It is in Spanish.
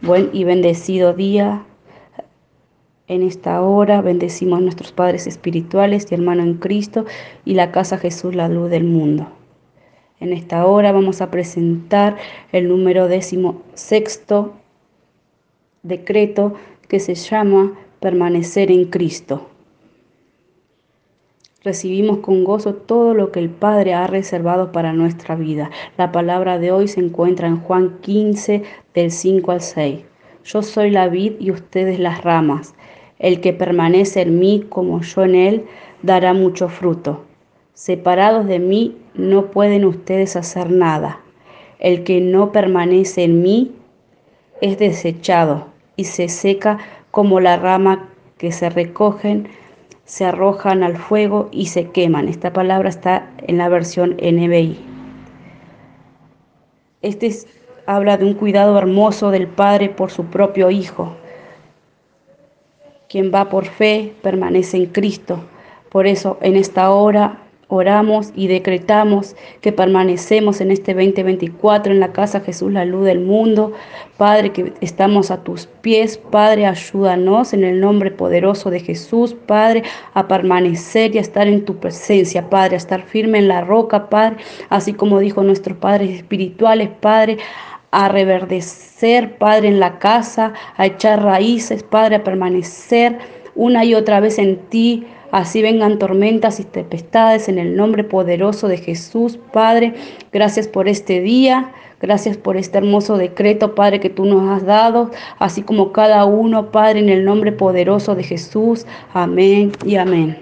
Buen y bendecido día. En esta hora bendecimos a nuestros padres espirituales y hermanos en Cristo y la Casa Jesús, la luz del mundo. En esta hora vamos a presentar el número décimo sexto decreto que se llama permanecer en Cristo. Recibimos con gozo todo lo que el Padre ha reservado para nuestra vida. La palabra de hoy se encuentra en Juan 15, del 5 al 6. Yo soy la vid y ustedes las ramas. El que permanece en mí como yo en él, dará mucho fruto. Separados de mí no pueden ustedes hacer nada. El que no permanece en mí es desechado y se seca como la rama que se recogen se arrojan al fuego y se queman. Esta palabra está en la versión NBI. Este habla de un cuidado hermoso del Padre por su propio Hijo. Quien va por fe permanece en Cristo. Por eso en esta hora Oramos y decretamos que permanecemos en este 2024 en la casa Jesús, la luz del mundo. Padre, que estamos a tus pies. Padre, ayúdanos en el nombre poderoso de Jesús. Padre, a permanecer y a estar en tu presencia. Padre, a estar firme en la roca. Padre, así como dijo nuestros padres espirituales. Padre, a reverdecer, Padre, en la casa, a echar raíces, Padre, a permanecer una y otra vez en ti Así vengan tormentas y tempestades en el nombre poderoso de Jesús, Padre. Gracias por este día. Gracias por este hermoso decreto, Padre, que tú nos has dado, así como cada uno, Padre, en el nombre poderoso de Jesús. Amén y amén.